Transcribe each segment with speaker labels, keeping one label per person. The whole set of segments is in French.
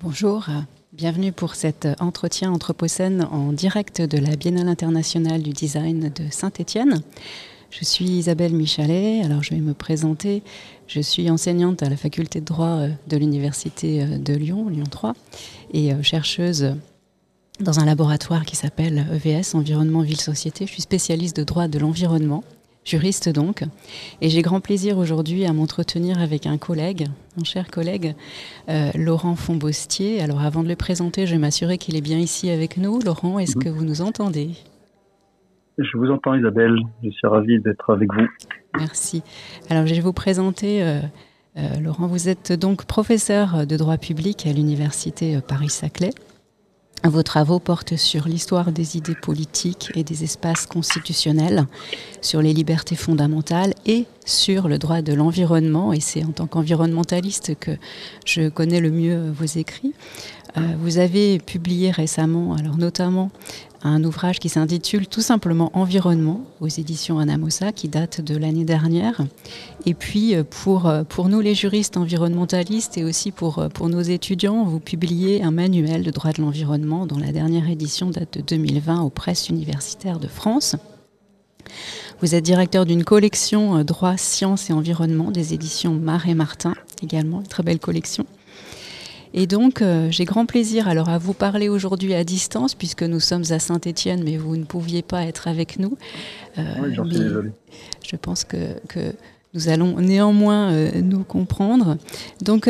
Speaker 1: Bonjour, bienvenue pour cet entretien Anthropocène en direct de la Biennale internationale du design de Saint-Étienne. Je suis Isabelle Michalet, alors je vais me présenter. Je suis enseignante à la faculté de droit euh, de l'Université euh, de Lyon, Lyon 3, et euh, chercheuse dans un laboratoire qui s'appelle EVS, Environnement, Ville, Société. Je suis spécialiste de droit de l'environnement juriste donc. Et j'ai grand plaisir aujourd'hui à m'entretenir avec un collègue, un cher collègue, euh, Laurent Fonbostier. Alors avant de le présenter, je vais m'assurer qu'il est bien ici avec nous. Laurent, est-ce que vous nous entendez?
Speaker 2: Je vous entends Isabelle, je suis ravie d'être avec vous.
Speaker 1: Merci. Alors je vais vous présenter... Euh, euh, Laurent, vous êtes donc professeur de droit public à l'université Paris-Saclay. Vos travaux portent sur l'histoire des idées politiques et des espaces constitutionnels, sur les libertés fondamentales et sur le droit de l'environnement. Et c'est en tant qu'environnementaliste que je connais le mieux vos écrits. Euh, vous avez publié récemment, alors notamment un ouvrage qui s'intitule tout simplement Environnement aux éditions Anamosa qui date de l'année dernière. Et puis euh, pour, euh, pour nous les juristes environnementalistes et aussi pour, pour nos étudiants, vous publiez un manuel de droit de l'environnement dont la dernière édition date de 2020 aux presses universitaires de France. Vous êtes directeur d'une collection Droit, Sciences et Environnement des éditions Marais Martin, également une très belle collection. Et donc, euh, j'ai grand plaisir alors à vous parler aujourd'hui à distance, puisque nous sommes à Saint-Étienne, mais vous ne pouviez pas être avec nous.
Speaker 2: Euh, oui, j'en suis désolé.
Speaker 1: Je pense que, que, nous allons néanmoins euh, nous comprendre. Donc,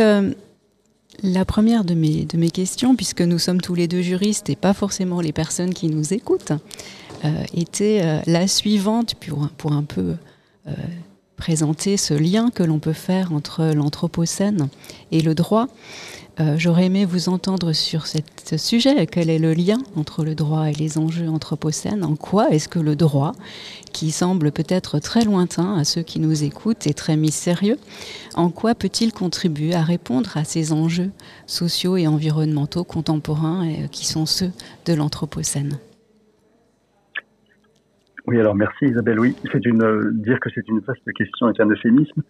Speaker 1: la première de mes, de mes questions, puisque nous sommes tous les deux juristes et pas forcément les personnes qui nous écoutent, était la suivante pour, pour un peu présenter ce lien que l'on peut faire entre l'Anthropocène et le droit. Euh, j'aurais aimé vous entendre sur ce sujet. Quel est le lien entre le droit et les enjeux anthropocènes? En quoi est-ce que le droit, qui semble peut-être très lointain à ceux qui nous écoutent et très mystérieux, en quoi peut-il contribuer à répondre à ces enjeux sociaux et environnementaux contemporains euh, qui sont ceux de l'anthropocène?
Speaker 2: Oui, alors merci Isabelle. Oui, c'est une euh, dire que c'est une vaste question est un euphémisme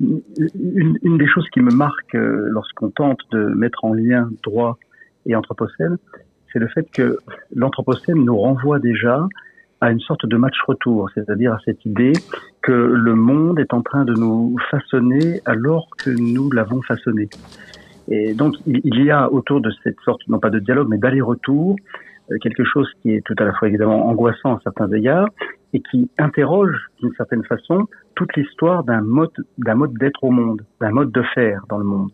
Speaker 2: une, une, des choses qui me marque euh, lorsqu'on tente de mettre en lien droit et anthropocène, c'est le fait que l'anthropocène nous renvoie déjà à une sorte de match retour, c'est-à-dire à cette idée que le monde est en train de nous façonner alors que nous l'avons façonné. Et donc il y a autour de cette sorte, non pas de dialogue, mais d'aller-retour, euh, quelque chose qui est tout à la fois évidemment angoissant à certains égards et qui interroge d'une certaine façon toute l'histoire d'un mode d'être au monde, d'un mode de faire dans le monde.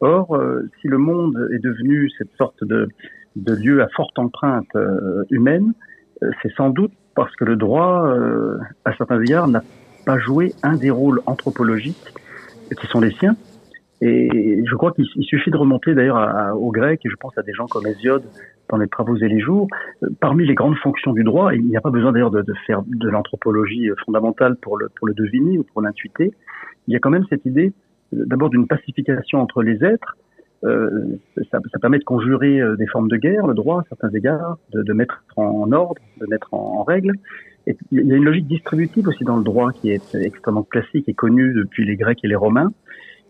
Speaker 2: Or, euh, si le monde est devenu cette sorte de, lieu à forte empreinte euh, humaine, c'est sans doute parce que le droit, à certains égards, n'a pas joué un des rôles anthropologiques qui sont les siens, et je crois qu'il suffit de remonter d'ailleurs aux Grecs, et je pense à des gens comme Hésiode dans les travaux et les jours. Euh, parmi les grandes fonctions du droit, il n'y a pas besoin d'ailleurs de, faire de l'anthropologie euh, fondamentale pour le, pour le deviner ou pour l'intuiter. Il y a quand même cette idée euh, d'abord d'une pacification entre les êtres. Ça, permet de conjurer des formes de guerre, le droit à certains égards, de, mettre en ordre, de mettre en, règle. Il y a une logique distributive aussi dans le droit qui est extrêmement classique et connue depuis les Grecs et les Romains.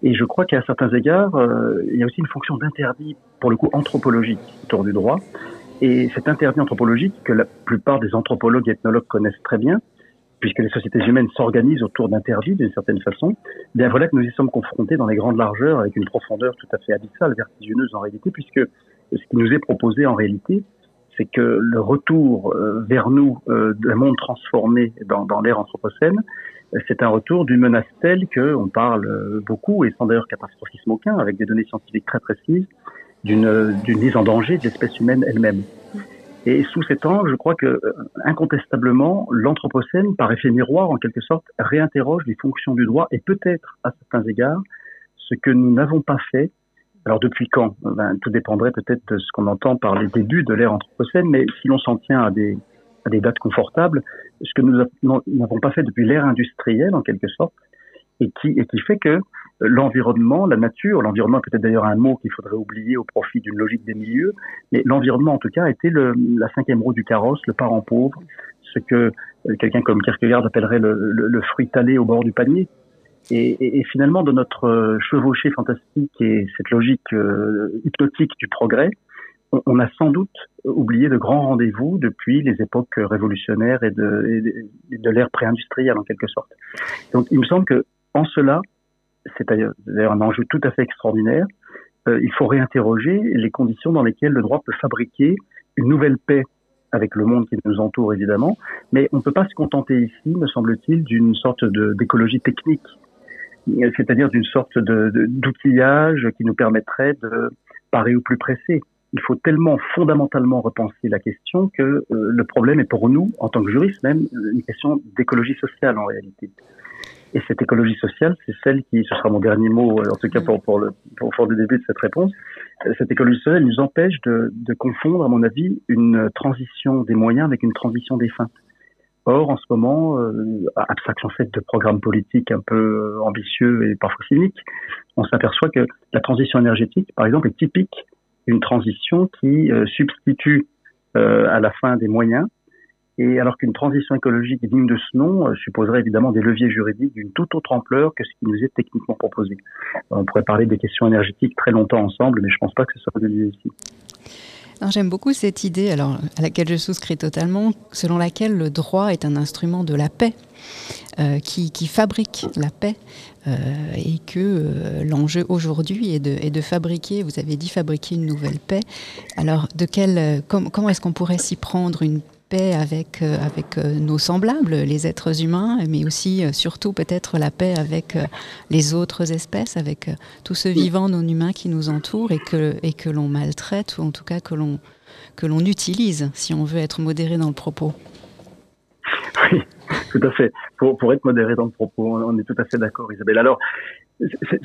Speaker 2: Et je crois qu'à certains égards, euh, il y a aussi une fonction d'interdit, pour le coup anthropologique, autour du droit. Et cet interdit anthropologique, que la plupart des anthropologues et ethnologues connaissent très bien, puisque les sociétés humaines s'organisent autour d'interdits d'une certaine façon, eh bien voilà que nous y sommes confrontés dans les grandes largeurs avec une profondeur tout à fait abyssale, vertigineuse en réalité, puisque ce qui nous est proposé en réalité, c'est que le retour euh, vers nous euh, d'un monde transformé dans, l'ère anthropocène, c'est un retour d'une menace telle qu'on parle beaucoup, et sans d'ailleurs catastrophisme aucun, avec des données scientifiques très précises, d'une mise en danger de l'espèce humaine elle-même. Et sous cet angle, je crois que euh, incontestablement, l'anthropocène, par effet miroir en quelque sorte, réinterroge les fonctions du droit et peut-être à certains égards ce que nous n'avons pas fait. Alors depuis quand? Ben, Tout dépendrait peut-être de ce qu'on entend par les débuts de l'ère anthropocène, mais si l'on s'en tient à des, dates confortables, ce que nous n'avons pas fait depuis l'ère industrielle en quelque sorte, et qui, fait que l'environnement, la nature, l'environnement peut-être d'ailleurs un mot qu'il faudrait oublier au profit d'une logique des milieux, mais l'environnement en tout cas était le, la cinquième roue du carrosse, le parent pauvre, ce que euh, quelqu'un comme Kierkegaard appellerait le, le, le fruit talé au bord du panier. Et, et, finalement, de notre chevauchée fantastique et cette logique hypnotique du progrès, on, on, a sans doute oublié de grands rendez-vous depuis les époques révolutionnaires et de, et de l'ère pré-industrielle en quelque sorte. Donc, il me semble que en cela, c'est d'ailleurs un enjeu tout à fait extraordinaire, euh, il faut réinterroger les conditions dans lesquelles le droit peut fabriquer une nouvelle paix avec le monde qui nous entoure évidemment, mais on ne peut pas se contenter ici, me semble-t-il, d'une sorte d'écologie technique, c'est-à-dire d'une sorte d'outillage qui nous permettrait de parer au plus pressé. Il faut tellement fondamentalement repenser la question que euh, le problème est pour nous, en tant que juristes même, une question d'écologie sociale en réalité. Et cette écologie sociale, c'est celle qui, ce sera mon dernier mot, euh, en tout cas pour, pour, le, pour, le début de cette réponse, euh, cette écologie sociale nous empêche de, de confondre, à mon avis, une transition des moyens avec une transition des fins. Or, en ce moment, euh, abstraction faite de programmes politiques un peu ambitieux et parfois cyniques, on s'aperçoit que la transition énergétique, par exemple, est typique d'une transition qui euh, substitue à la fin des moyens et alors qu'une transition écologique digne de ce nom euh, supposerait évidemment des leviers juridiques d'une toute autre ampleur que ce qui nous est techniquement proposé. On pourrait parler des questions énergétiques très longtemps ensemble, mais je ne pense pas que ce soit le lieu ici.
Speaker 1: J'aime beaucoup cette idée, alors, à laquelle je souscris totalement, selon laquelle le droit est un instrument de la paix, euh, qui, fabrique la paix, euh, et que euh, l'enjeu aujourd'hui est de, fabriquer, vous avez dit fabriquer une nouvelle paix. Alors, de quel, euh, com comment est-ce qu'on pourrait s'y prendre une paix avec, euh, avec euh, nos semblables, les êtres humains, mais aussi, euh, surtout peut-être la paix avec les autres espèces, avec tout ce vivant non humain qui nous entoure et que, et que l'on maltraite, ou en tout cas que l'on, que l'on utilise, si on veut être modéré dans le propos.
Speaker 2: Oui, tout à fait. Pour, pour être modéré dans le propos, on est tout à fait d'accord, Isabelle. Alors,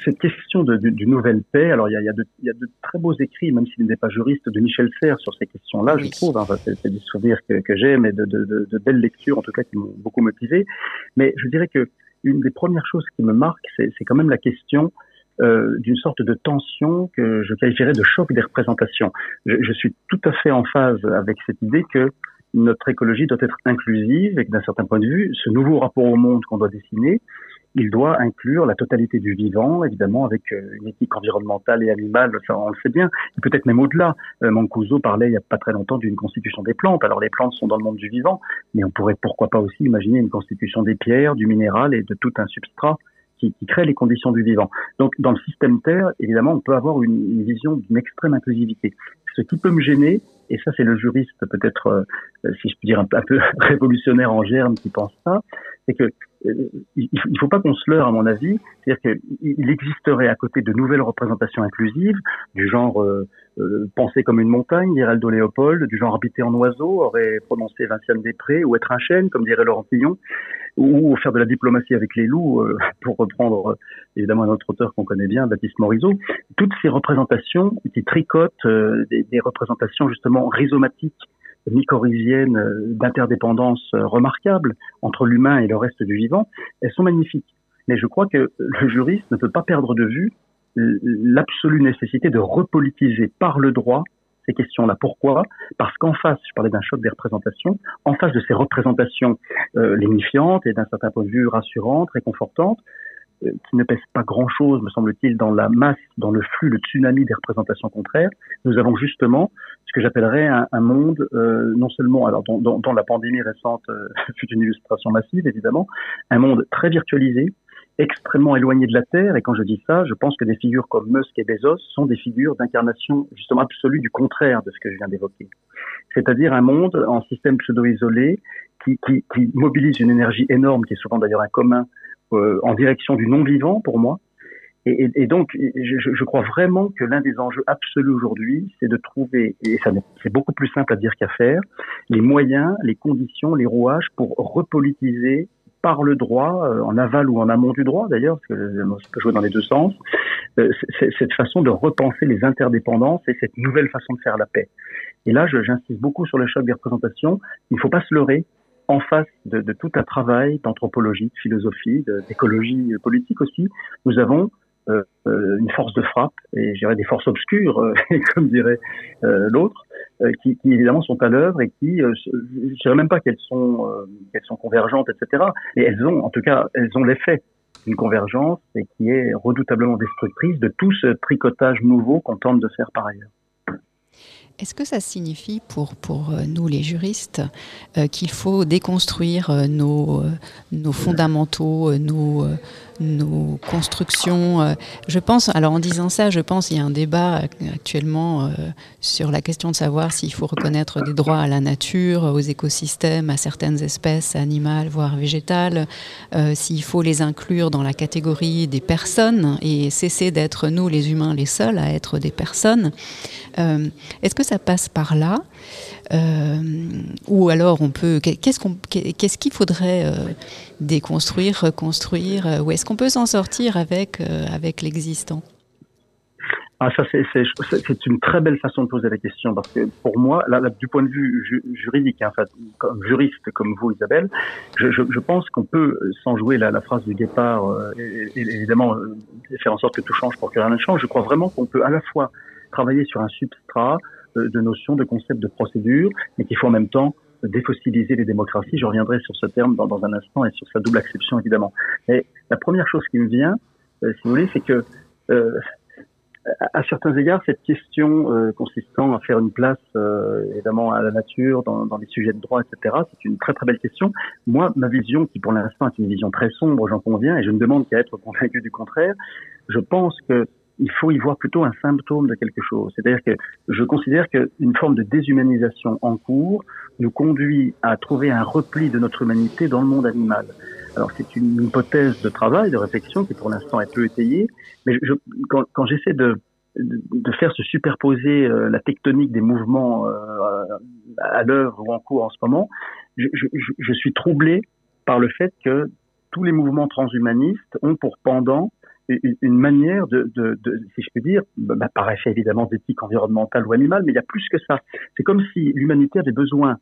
Speaker 2: cette question de, du, nouvelle paix, alors il y a, il, y a de, il y a, de, très beaux écrits, même s'il n'est pas juriste, de Michel Serres sur ces questions-là, je trouve. Hein, c'est des souvenirs que, que j'ai, mais de, de, belles lectures, en tout cas, qui m'ont beaucoup motivé. Mais je dirais que une des premières choses qui me marque, c'est quand même la question euh, d'une sorte de tension que je qualifierais de choc des représentations. Je, je, suis tout à fait en phase avec cette idée que notre écologie doit être inclusive et que d'un certain point de vue, ce nouveau rapport au monde qu'on doit dessiner, il doit inclure la totalité du vivant, évidemment, avec euh, une éthique environnementale et animale, ça on le sait bien, et peut-être même au-delà. Euh, Mancuso parlait il n'y a pas très longtemps d'une constitution des plantes. Alors les plantes sont dans le monde du vivant, mais on pourrait pourquoi pas aussi imaginer une constitution des pierres, du minéral et de tout un substrat qui, qui crée les conditions du vivant. Donc dans le système Terre, évidemment, on peut avoir une, une vision d'une extrême inclusivité. Ce qui peut me gêner, et ça c'est le juriste peut-être, euh, si je puis dire, un, un peu révolutionnaire en germe qui pense ça, c'est que euh, il ne faut pas qu'on se leurre, à mon avis. C'est-à-dire qu'il existerait à côté de nouvelles représentations inclusives, du genre euh, euh, penser comme une montagne, dirait Aldo Léopold, du genre habiter en oiseau, aurait prononcé Vinciane Després, ou être un chêne, comme dirait Laurent Fillon, ou faire de la diplomatie avec les loups, pour reprendre évidemment un autre auteur qu'on connaît bien, Baptiste Morisot. Toutes ces représentations qui tricotent des représentations justement rhizomatiques mycorhiziennes euh, d'interdépendance euh, remarquable entre l'humain et le reste du vivant, elles sont magnifiques. Mais je crois que le juriste ne peut pas perdre de vue l'absolue nécessité de repolitiser par le droit ces questions-là. Pourquoi? Parce qu'en face, je parlais d'un choc des représentations, en face de ces représentations euh, lénifiantes et d'un certain point de vue rassurantes, réconfortantes, euh, qui ne pèse pas grand-chose, me semble-t-il, dans la masse, dans le flux, le tsunami des représentations contraires. Nous avons justement ce que j'appellerais un, un, monde, euh, non seulement, alors dont, dont, dont, la pandémie récente euh, fut une illustration massive, évidemment, un monde très virtualisé, extrêmement éloigné de la Terre. Et quand je dis ça, je pense que des figures comme Musk et Bezos sont des figures d'incarnation justement absolue du contraire de ce que je viens d'évoquer. C'est-à-dire un monde en système pseudo-isolé qui, qui, qui mobilise une énergie énorme, qui est souvent d'ailleurs un commun euh, en direction du non-vivant pour moi. Et, donc, je, crois vraiment que l'un des enjeux absolus aujourd'hui, c'est de trouver, et c'est beaucoup plus simple à dire qu'à faire, les moyens, les conditions, les rouages pour repolitiser par le droit, euh, en aval ou en amont du droit d'ailleurs, parce que ça peut jouer dans les deux sens, euh, cette façon de repenser les interdépendances et cette nouvelle façon de faire la paix. Et là, j'insiste beaucoup sur le choc des représentations. Il ne faut pas se leurrer en face de, tout un travail d'anthropologie, de philosophie, d'écologie politique aussi, nous avons euh, euh, une force de frappe et je dirais des forces obscures, euh, comme dirait euh, l'autre, euh, qui, évidemment sont à l'œuvre et qui, je dirais même pas qu'elles sont qu'elles sont convergentes, etc. Mais elles ont, en tout cas, elles ont l'effet d'une convergence et qui est redoutablement destructrice de tout ce tricotage nouveau qu'on tente de faire par ailleurs.
Speaker 1: Est-ce que ça signifie pour, pour euh, nous les juristes euh, qu'il faut déconstruire euh, nos, nos fondamentaux, nos, nos constructions. Euh, je pense, alors en disant ça, je pense qu'il y a un débat actuellement euh, sur la question de savoir s'il faut reconnaître des droits à la nature, aux écosystèmes, à certaines espèces animales, voire végétales, euh, s'il faut les inclure dans la catégorie des personnes et cesser d'être nous, les humains, les seuls à être des personnes. Est-ce que ça passe par là? Ou alors on peut. Qu'est-ce qu'est-ce qu'il faudrait déconstruire, reconstruire euh, Ou est-ce qu'on peut s'en sortir avec, euh, avec l'existant?
Speaker 2: Ah, ça, c'est une très belle façon de poser la question parce que pour moi, là, du point de vue juridique, hein, comme juriste comme vous, Isabelle, je, je, pense qu'on peut, sans jouer la, la, phrase du départ, euh, et, évidemment faire en sorte que tout change pour que rien ne change, je crois vraiment qu'on peut à la fois travailler sur un substrat de notions, de concepts, de procédures, mais qu'il faut en même temps défossiliser les démocraties. Je reviendrai sur ce terme dans, dans, un instant et sur sa double acception évidemment. Mais la première chose qui me vient, euh, si vous voulez, c'est que euh, à certains égards, cette question euh, consistant à faire une place euh, évidemment à la nature, dans, dans, les sujets de droit, etc., c'est une très très belle question. Moi, ma vision, qui pour l'instant est une vision très sombre, j'en conviens, et je ne demande qu'à être convaincu du contraire, je pense que il faut y voir plutôt un symptôme de quelque chose. C'est-à-dire que je considère qu'une forme de déshumanisation en cours nous conduit à trouver un repli de notre humanité dans le monde animal. Alors c'est une hypothèse de travail, de réflexion qui pour l'instant est peu étayée, mais je, quand, quand j'essaie de, de faire se superposer euh, la tectonique des mouvements euh, à l'œuvre ou en cours en ce moment, je, je, je suis troublé par le fait que tous les mouvements transhumanistes ont pour pendant une manière de, si je peux dire, bah, par effet évidemment d'éthique environnementale ou animale, mais il y a plus que ça. C'est comme si l'humanité avait besoin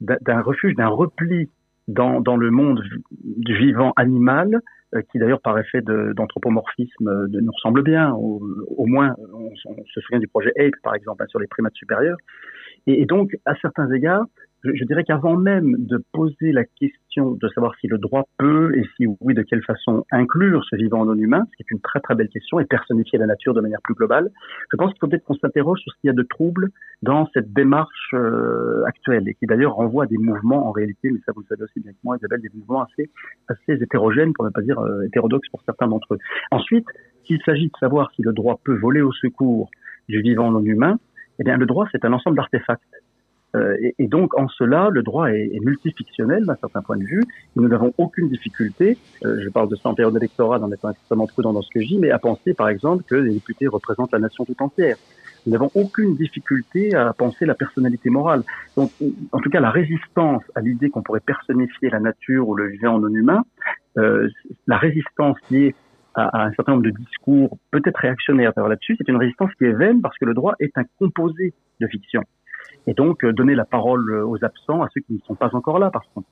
Speaker 2: d'un refuge, d'un repli dans, dans le monde du vivant animal, euh, qui d'ailleurs par effet d'anthropomorphisme euh, nous ressemble bien. Au, moins, on, se souvient du projet APE par exemple hein, sur les primates supérieurs. Et donc, à certains égards, je, dirais qu'avant même de poser la question de savoir si le droit peut et si oui de quelle façon inclure ce vivant non humain, ce qui est une très très belle question et personnifier la nature de manière plus globale, je pense qu'il faut peut-être qu'on s'interroge sur ce qu'il y a de trouble dans cette démarche euh, actuelle et qui d'ailleurs renvoie à des mouvements en réalité, mais ça vous le savez aussi bien que moi, Isabelle, des mouvements assez assez hétérogènes pour ne pas dire euh, hétérodoxes pour certains d'entre eux. Ensuite, s'il s'agit de savoir si le droit peut voler au secours du vivant non humain, eh bien le droit c'est un ensemble d'artefacts et, et, donc, en cela, le droit est, multifictionnel d'un certain point de vue. Nous n'avons aucune difficulté, euh, je parle de ça en période électorale en étant extrêmement prudent dans ce que je dis, mais à penser, par exemple, que les députés représentent la nation tout entière. Nous n'avons aucune difficulté à penser la personnalité morale. Donc, en tout cas, la résistance à l'idée qu'on pourrait personnifier la nature ou le vivant non humain, euh, la résistance est à, un certain nombre de discours peut-être réactionnaires là-dessus, c'est une résistance qui est vaine parce que le droit est un composé de fiction et donc euh, donner la parole euh, aux absents, à ceux qui ne sont pas encore là, parce qu'on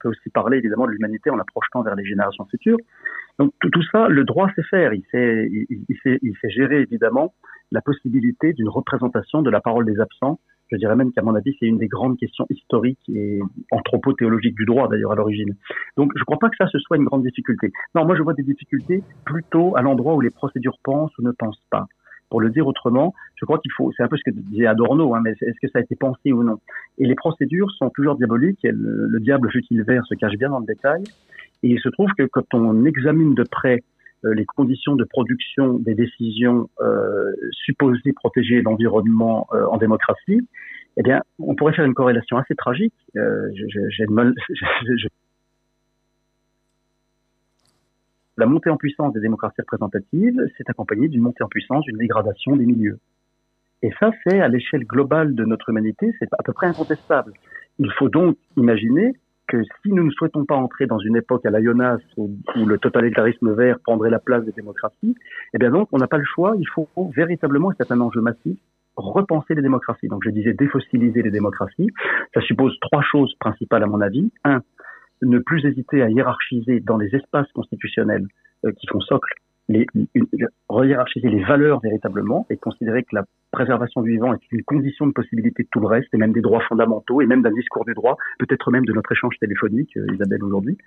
Speaker 2: peut aussi parler évidemment de l'humanité en la projetant vers les générations futures. Donc tout, ça, le droit sait faire, il sait, il, sait, il sait gérer évidemment la possibilité d'une représentation de la parole des absents. Je dirais même qu'à mon avis, c'est une des grandes questions historiques et anthropo-théologiques du droit d'ailleurs à l'origine. Donc je ne crois pas que ça ce soit une grande difficulté. Non, moi je vois des difficultés plutôt à l'endroit où les procédures pensent ou ne pensent pas. Pour le dire autrement, je crois qu'il faut, c'est un peu ce que disait Adorno, hein, mais est-ce que ça a été pensé ou non? Et les procédures sont toujours diaboliques, et le, diable, fut-il vert, se cache bien dans le détail. Et il se trouve que quand on examine de près euh, les conditions de production des décisions euh, supposées protéger l'environnement euh, en démocratie, eh bien, on pourrait faire une corrélation assez tragique. Euh, J'ai la montée en puissance des démocraties représentatives s'est accompagnée d'une montée en puissance, d'une dégradation des milieux. Et ça, c'est à l'échelle globale de notre humanité, c'est à peu près incontestable. Il faut donc imaginer que si nous ne souhaitons pas entrer dans une époque à la Jonas où, le totalitarisme vert prendrait la place des démocraties, eh bien donc on n'a pas le choix, il faut véritablement, c'est un enjeu massif, repenser les démocraties. Donc je disais défossiliser les démocraties. Ça suppose trois choses principales à mon avis. Un, ne plus hésiter à hiérarchiser dans les espaces constitutionnels euh, qui font socle les, hiérarchiser les valeurs véritablement et considérer que la préservation du vivant est une condition de possibilité de tout le reste et même des droits fondamentaux et même d'un discours du droit, peut-être même de notre échange téléphonique, euh, Isabelle, aujourd'hui.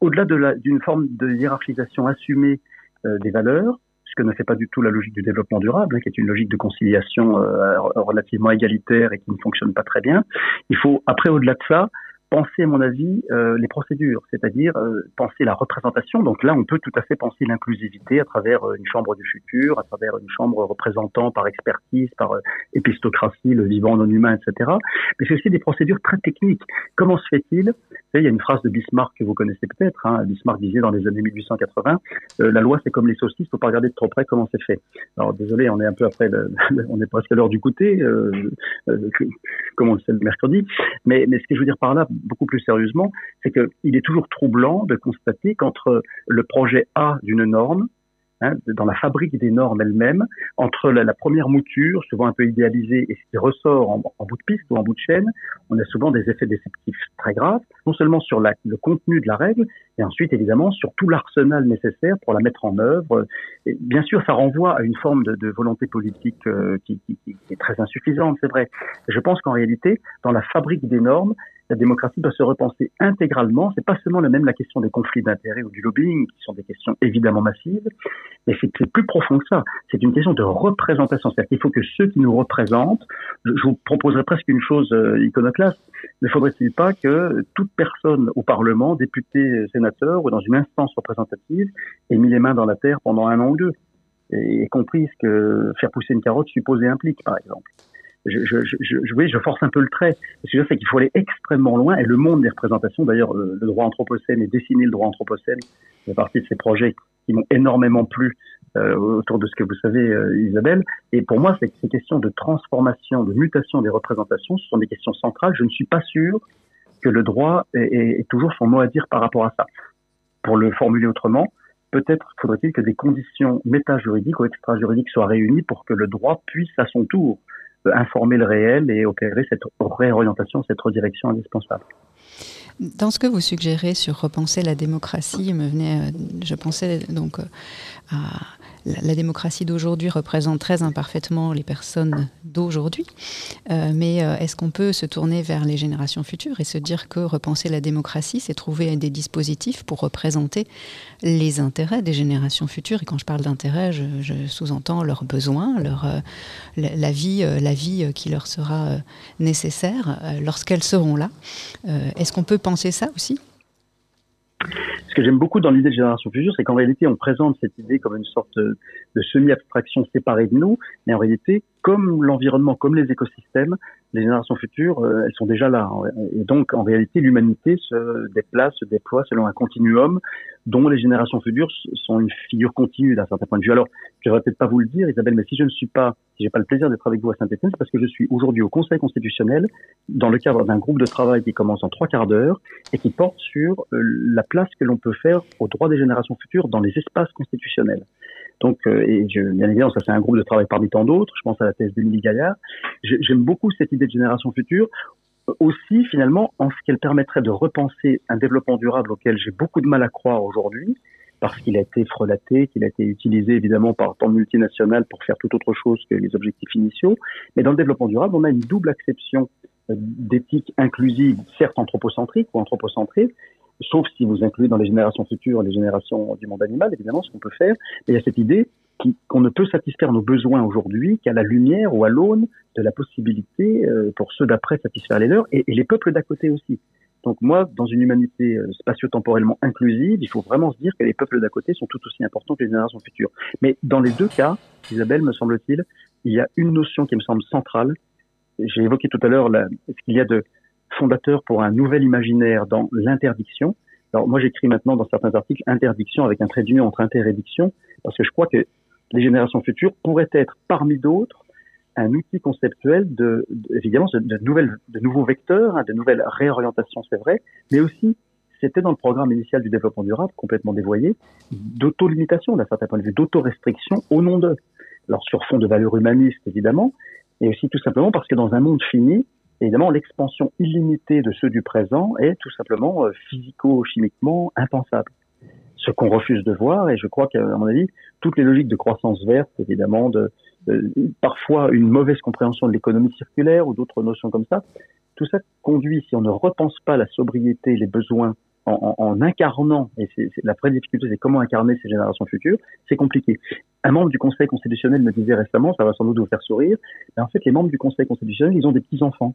Speaker 2: Au-delà d'une forme de hiérarchisation assumée euh, des valeurs, ce que ne fait pas du tout la logique du développement durable, hein, qui est une logique de conciliation euh, relativement égalitaire et qui ne fonctionne pas très bien. Il faut, après, au-delà de ça, penser, à mon avis, euh, les procédures, c'est-à-dire euh, penser la représentation. Donc là, on peut tout à fait penser l'inclusivité à travers euh, une chambre du futur, à travers une chambre représentant par expertise, par épistocratie, le vivant non humain, etc. Mais c'est aussi des procédures très techniques. Comment se fait-il? Il y a une phrase de Bismarck que vous connaissez peut-être. Hein, Bismarck disait dans les années 1880, la loi c'est comme les saucisses, faut pas regarder de trop près comment c'est fait. Alors désolé, on est un peu après, on est presque à l'heure du goûter, comme on le sait le mercredi. Mais, mais ce que je veux dire par là, beaucoup plus sérieusement, c'est qu'il est toujours troublant de constater qu'entre le projet A d'une norme Hein, dans la fabrique des normes elles-mêmes, entre la, première mouture, souvent un peu idéalisée, et ce qui ressort en, bout de piste ou en bout de chaîne, on a souvent des effets déceptifs très graves, non seulement sur le contenu de la règle, et ensuite évidemment sur tout l'arsenal nécessaire pour la mettre en œuvre. Bien sûr, ça renvoie à une forme de, volonté politique euh, qui, est très insuffisante, c'est vrai. je pense qu'en réalité, dans la fabrique des normes, la démocratie doit se repenser intégralement. C'est pas seulement le même la question des conflits d'intérêts ou du lobbying, qui sont des questions évidemment massives, mais c'est plus profond que ça. C'est une question de représentation. C'est-à-dire qu'il faut que ceux qui nous représentent, je vous proposerais presque une chose euh, iconoclaste, ne faudrait-il pas que toute personne au Parlement, député, sénateur ou dans une instance représentative, ait mis les mains dans la terre pendant un an ou deux et compris ce que faire pousser une carotte suppose et implique, par exemple je, je, je, force un peu le trait. Ce que je c'est qu'il faut aller extrêmement loin. Et le monde des représentations, d'ailleurs, le, droit anthropocène et dessiner le droit anthropocène fait partie de ces projets qui m'ont énormément plu euh, autour de ce que vous savez, euh, Isabelle. Et pour moi, c'est ces questions de transformation, de mutation des représentations, ce sont des questions centrales. Je ne suis pas sûr que le droit ait, ait toujours son mot à dire par rapport à ça. Pour le formuler autrement, peut-être faudrait-il que des conditions méta-juridiques ou extra-juridiques soient réunies pour que le droit puisse à son tour informer le réel et opérer cette réorientation, cette redirection indispensable.
Speaker 1: Dans ce que vous suggérez sur repenser la démocratie, euh, je pensais donc euh, à la, démocratie d'aujourd'hui représente très imparfaitement les personnes d'aujourd'hui, euh, mais euh, est-ce qu'on peut se tourner vers les générations futures et se dire que repenser la démocratie, c'est trouver des dispositifs pour représenter les intérêts des générations futures? Et quand je parle d'intérêts, je, sous-entends leurs besoins, leur, euh, la, vie, la vie qui leur sera nécessaire lorsqu'elles seront là. est-ce qu'on peut penser ça aussi?
Speaker 2: Ce que j'aime beaucoup dans l'idée de génération future, c'est qu'en réalité, on présente cette idée comme une sorte de, semi-abstraction séparée de nous, mais en réalité, comme l'environnement, comme les écosystèmes, les générations futures, euh, elles sont déjà là. Et donc, en réalité, l'humanité se déplace, se déploie selon un continuum dont les générations futures sont une figure continue d'un certain point de vue. Alors, je ne vais peut-être pas vous le dire, Isabelle, mais si je ne suis pas, si j'ai pas le plaisir d'être avec vous à Saint-Étienne, c'est parce que je suis aujourd'hui au Conseil constitutionnel dans le cadre d'un groupe de travail qui commence en trois quarts d'heure et qui porte sur euh, la place que l'on peut faire aux droits des générations futures dans les espaces constitutionnels. Donc, euh, et bien évidemment, ça c'est un groupe de travail parmi tant d'autres. Je pense à la thèse d'Émilie Gaillard. J'aime beaucoup cette idée de génération future aussi finalement en ce qu'elle permettrait de repenser un développement durable auquel j'ai beaucoup de mal à croire aujourd'hui, parce qu'il a été frelaté, qu'il a été utilisé évidemment par tant multinationales pour faire tout autre chose que les objectifs initiaux. Mais dans le développement durable, on a une double acception euh, d'éthique inclusive, certes anthropocentrique ou anthropocentrée, sauf si vous incluez dans les générations futures les générations du monde animal, évidemment, ce qu'on peut faire. Mais il y a cette idée qu'on ne peut satisfaire nos besoins aujourd'hui qu'à la lumière ou à l'aune de la possibilité euh, pour ceux d'après satisfaire les leurs et, les peuples d'à côté aussi. Donc moi, dans une humanité euh, spatio-temporellement inclusive, il faut vraiment se dire que les peuples d'à côté sont tout aussi importants que les générations futures. Mais dans les deux cas, Isabelle, me semble-t-il, il y a une notion qui me semble centrale. J'ai évoqué tout à l'heure ce qu'il y a de fondateur pour un nouvel imaginaire dans l'interdiction. Alors moi j'écris maintenant dans certains articles interdiction avec un trait d'union entre interdiction parce que je crois que les générations futures pourraient être parmi d'autres un outil conceptuel de, évidemment de, nouvelles de nouveaux vecteurs, hein, de nouvelles réorientations c'est vrai, mais aussi c'était dans le programme initial du développement durable complètement dévoyé d'auto-limitation d'un certain point de vue d'auto-restriction au nom de alors sur fond de valeurs humanistes évidemment et aussi tout simplement parce que dans un monde fini évidemment, l'expansion illimitée de ceux du présent est tout simplement euh, physico-chimiquement impensable. ce qu'on refuse de voir. Et je crois qu'à mon avis, toutes les logiques de croissance verte, évidemment, de, parfois une mauvaise compréhension de l'économie circulaire ou d'autres notions comme ça, tout ça conduit, si on ne repense pas la sobriété, les besoins en, en, incarnant, et c'est la vraie difficulté, c'est comment incarner ces générations futures, c'est compliqué. Un membre du Conseil constitutionnel me disait récemment, ça va sans doute vous faire sourire, mais en fait, les membres du Conseil constitutionnel, ils ont des petits-enfants.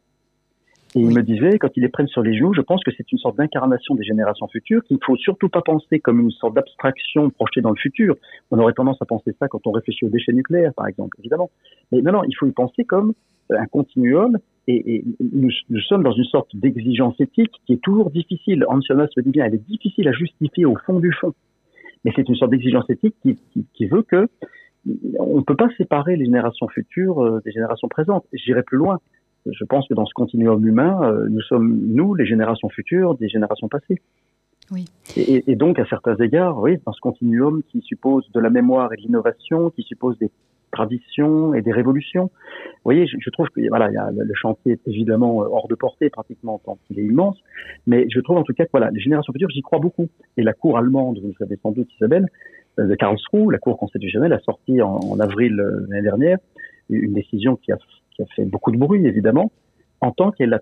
Speaker 2: Et il me disait, quand ils les prennent sur les genoux, je pense que c'est une sorte d'incarnation des générations futures qu'il ne faut surtout pas penser comme une sorte d'abstraction projetée dans le futur. On aurait tendance à penser ça quand on réfléchit aux déchets nucléaires, par exemple, évidemment. Mais non, non, il faut y penser comme un continuum et, et nous, nous, sommes dans une sorte d'exigence éthique qui est toujours difficile. Hans Jonas le dit bien, elle est difficile à justifier au fond du fond. Mais c'est une sorte d'exigence éthique qui, qui, qui, veut que on ne peut pas séparer les générations futures euh, des générations présentes. J'irai plus loin je pense que dans ce continuum humain, euh, nous sommes, nous, les générations futures, des générations passées. Oui. Et, et, donc, à certains égards, oui, dans ce continuum qui suppose de la mémoire et de l'innovation, qui suppose des traditions et des révolutions. Vous voyez, je, je trouve que voilà, y a, le chantier est évidemment euh, hors de portée pratiquement tant qu'il est immense, mais je trouve en tout cas que voilà, les générations futures, j'y crois beaucoup. Et la cour allemande, vous le savez sans doute, Isabelle, euh, de Karlsruhe, la cour constitutionnelle, a sorti en, avril l'année dernière une décision qui a qui a fait beaucoup de bruit évidemment, en tant qu'elle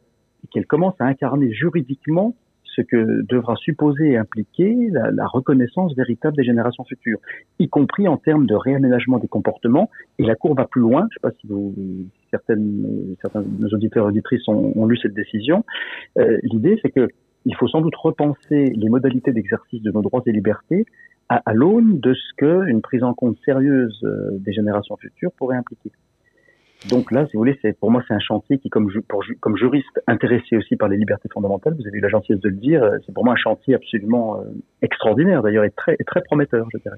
Speaker 2: qu'elle commence à incarner juridiquement ce que devra supposer et impliquer la, reconnaissance véritable des générations futures, y compris en termes de réaménagement des comportements. Et la Cour va plus loin. Je ne sais pas si vous, certaines, certains de nos auditeurs et auditrices ont, ont lu cette décision. Euh, L'idée, c'est que il faut sans doute repenser les modalités d'exercice de nos droits et libertés à, à l'aune de ce qu'une prise en compte sérieuse euh, des générations futures pourrait impliquer. Donc là, si vous voulez, c'est pour moi c'est un chantier qui, comme, pour, comme juriste intéressé aussi par les libertés fondamentales, vous avez eu la gentillesse de le dire, euh, c'est pour moi un chantier absolument euh, extraordinaire d'ailleurs et très, et très prometteur, je dirais.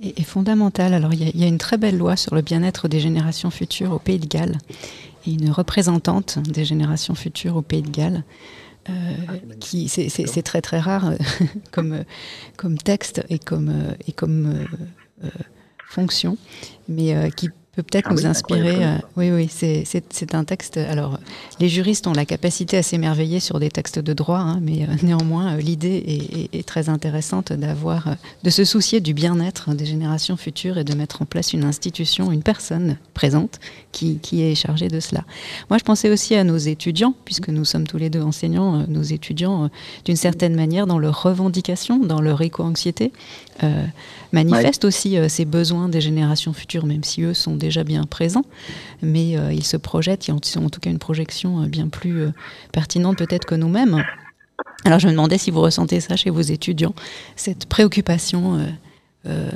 Speaker 1: Et, et fondamental. Alors il y, a, il y, a, une très belle loi sur le bien-être des générations futures au Pays de Galles et une représentante des générations futures au Pays de Galles. Euh, ah, qui c'est très très rare comme comme texte et comme et comme euh, fonction, mais euh, qui peut peut-être ah nous oui, inspirer. Euh, oui, oui, c'est un texte. Alors, les juristes ont la capacité à s'émerveiller sur des textes de droit, hein, mais euh, néanmoins, euh, l'idée est, est, est, très intéressante d'avoir, de se soucier du bien-être des générations futures et de mettre en place une institution, une personne présente qui, qui, est chargée de cela. Moi, je pensais aussi à nos étudiants, puisque nous sommes tous les deux enseignants, nos étudiants, d'une certaine manière, dans leur revendication, dans leur éco-anxiété, manifestent aussi ces besoins des générations futures, même si eux sont déjà bien présents, mais euh, ils se projettent, ils ont en tout cas une projection euh, bien plus euh, pertinente peut-être que nous-mêmes. Alors je me demandais si vous ressentez ça chez vos étudiants, cette préoccupation euh, euh,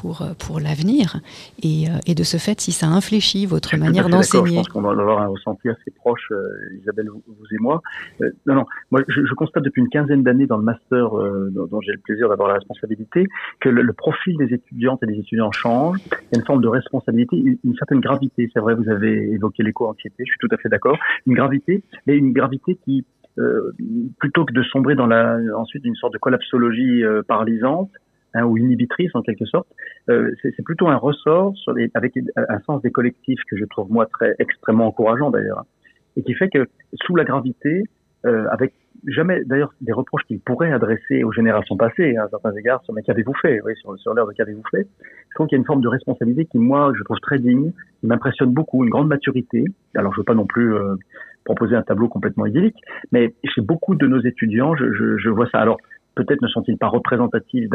Speaker 1: pour, pour l'avenir et, et, de ce fait si ça infléchit votre manière d'enseigner.
Speaker 2: Je pense qu'on va avoir un ressenti assez proche, euh, Isabelle, vous, vous, et moi. Euh, non, non, moi je, je, constate depuis une quinzaine d'années dans le master euh, dont, dont j'ai le plaisir d'avoir la responsabilité que le, le, profil des étudiantes et des étudiants change. Il y a une forme de responsabilité, une, une certaine gravité. C'est vrai, vous avez évoqué l'éco-anxiété, je suis tout à fait d'accord. Une gravité, mais une gravité qui, euh, plutôt que de sombrer dans la, ensuite une sorte de collapsologie euh, paralysante, hein, ou inhibitrice en quelque sorte, euh, c'est plutôt un ressort avec un sens des collectifs que je trouve moi très extrêmement encourageant d'ailleurs, et qui fait que sous la gravité, euh, avec jamais d'ailleurs des reproches qu'il pourrait adresser aux générations passées, hein, à certains égards, sur mais qu'avez-vous fait, sur, l'heure de qu'avez-vous fait, je trouve qu'il y a une forme de responsabilité qui moi je trouve très digne, qui m'impressionne beaucoup, une grande maturité. Alors je veux pas non plus euh, proposer un tableau complètement idyllique, mais chez beaucoup de nos étudiants, je, je vois ça. Alors peut-être ne sont-ils pas représentatifs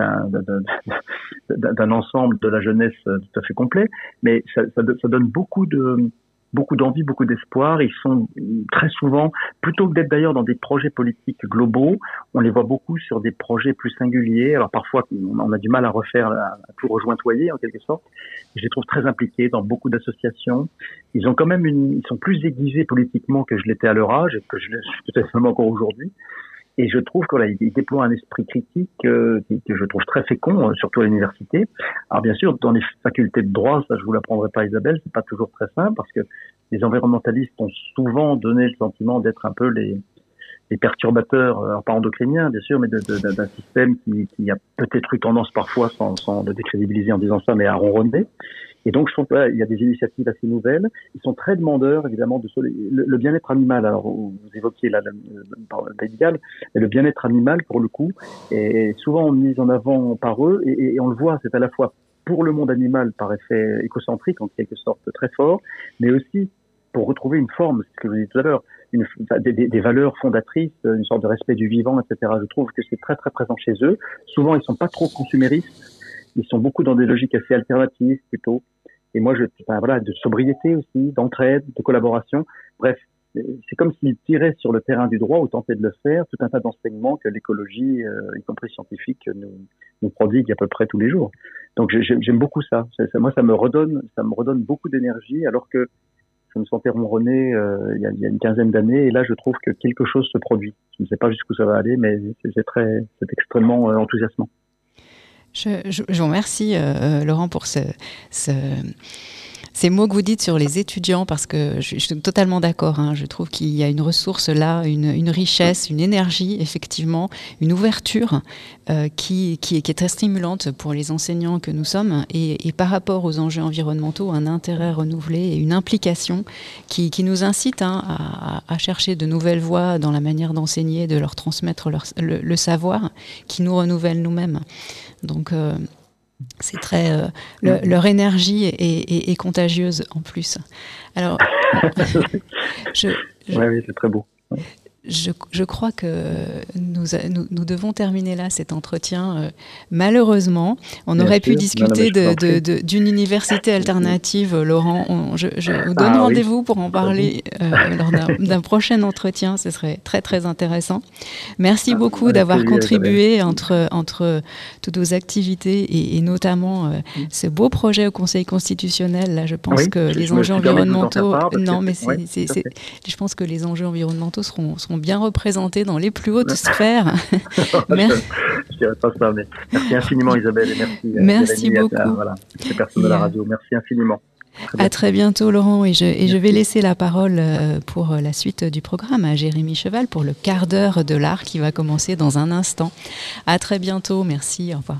Speaker 2: d'un ensemble de la jeunesse euh, tout à fait complet, mais ça, ça, ça donne beaucoup de beaucoup d'envie, beaucoup d'espoir. Ils sont très souvent, plutôt que d'être d'ailleurs dans des projets politiques globaux, on les voit beaucoup sur des projets plus singuliers. Alors parfois, on a du mal à refaire, à tout rejointoyer en quelque sorte. Je les trouve très impliqués dans beaucoup d'associations. Ils ont quand même une, ils sont plus aiguisés politiquement que je l'étais à leur âge et que je l'ai peut-être même encore aujourd'hui. Et je trouve qu'il déploie un esprit critique euh, que je trouve très fécond, euh, surtout à l'université. Alors bien sûr, dans les facultés de droit, ça je vous l'apprendrai pas Isabelle, c'est pas toujours très simple parce que les environnementalistes ont souvent donné le sentiment d'être un peu les des perturbateurs, alors pas endocriniens bien sûr, mais d'un système qui, a peut-être eu tendance parfois, sans, sans le décrédibiliser en disant ça, mais à ronronner. Et donc, je trouve qu'il y a des initiatives assez nouvelles. Ils sont très demandeurs, évidemment, de le, le bien-être animal. Alors, vous évoquiez là le, mais le bien-être animal, pour le coup, est souvent mis en avant par eux, et, et on le voit, c'est à la fois pour le monde animal par effet écocentrique, en quelque sorte très fort, mais aussi pour retrouver une forme, ce que je vous disais tout à l'heure, une, des, des, valeurs fondatrices, une sorte de respect du vivant, etc. Je trouve que c'est très très présent chez eux. Souvent, ils sont pas trop consuméristes. Ils sont beaucoup dans des logiques assez alternatives plutôt. Et moi, je, enfin, voilà, de sobriété aussi, d'entraide, de collaboration. Bref, c'est comme s'ils tiraient sur le terrain du droit ou tentaient de le faire tout un tas d'enseignements que l'écologie, euh, y compris scientifique, nous, nous prodigue à peu près tous les jours. Donc j'aime beaucoup ça. ça. Moi, ça me redonne, ça me redonne beaucoup d'énergie, alors que je me sentais ronronné euh, il, y a, une quinzaine d'années, et là, je trouve que quelque chose se produit. Je ne sais pas jusqu'où ça va aller, mais c'est très, c'est extrêmement euh, enthousiasmant.
Speaker 1: Je, vous remercie, euh, Laurent, pour ce ces mots que vous dites sur les étudiants, parce que je, suis totalement d'accord. Hein, je trouve qu'il y a une ressource là, une, richesse, une énergie, effectivement, une ouverture euh, qui, est, très stimulante pour les enseignants que nous sommes. Et, par rapport aux enjeux environnementaux, un intérêt renouvelé et une implication qui, nous incite hein, à, chercher de nouvelles voies dans la manière d'enseigner, de leur transmettre le, savoir, qui nous renouvelle nous-mêmes. Donc, euh, c'est très euh, le, mm. leur énergie est, est, est, contagieuse en plus. Alors,
Speaker 2: je, je, ouais, oui, c'est très beau.
Speaker 1: Je, je, crois que nous, nous, nous, devons terminer là cet entretien. Euh, malheureusement, on Bien aurait sûr. pu discuter d'une université alternative, Laurent. On, je, je, vous donne ah, rendez-vous oui. pour en parler euh, lors d'un prochain entretien. Ce serait très très intéressant. Merci ah, beaucoup d'avoir contribué entre, entre toutes vos activités et, et notamment euh, mm. ce beau projet au Conseil constitutionnel. Là, je pense oui, que les enjeux environnementaux. Non, mais je pense que les enjeux environnementaux seront, seront bien représentés dans les plus hautes sphères.
Speaker 2: merci. Je dirais pas ça, mais merci infiniment Isabelle et merci.
Speaker 1: Euh, merci beaucoup. À,
Speaker 2: voilà, les personnes de la radio, merci infiniment.
Speaker 1: Très à très bientôt Laurent et je, et je vais laisser la parole euh, pour la suite du programme à Jérémy Cheval pour le quart d'heure de l'art qui va commencer dans un instant. À très bientôt, merci, au revoir.